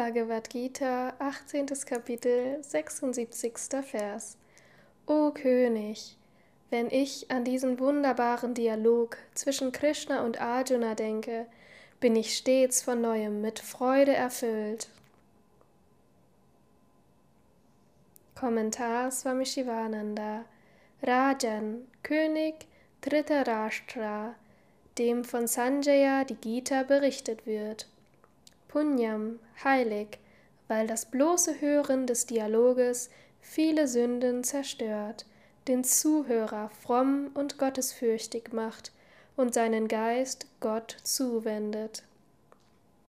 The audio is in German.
Bhagavad Gita, 18. Kapitel, 76. Vers. O König, wenn ich an diesen wunderbaren Dialog zwischen Krishna und Arjuna denke, bin ich stets von neuem mit Freude erfüllt. Kommentar Swami Shivananda Rajan, König Dhritarashtra, dem von Sanjaya die Gita berichtet wird. Punyam, heilig, weil das bloße Hören des Dialoges viele Sünden zerstört, den Zuhörer fromm und gottesfürchtig macht und seinen Geist Gott zuwendet.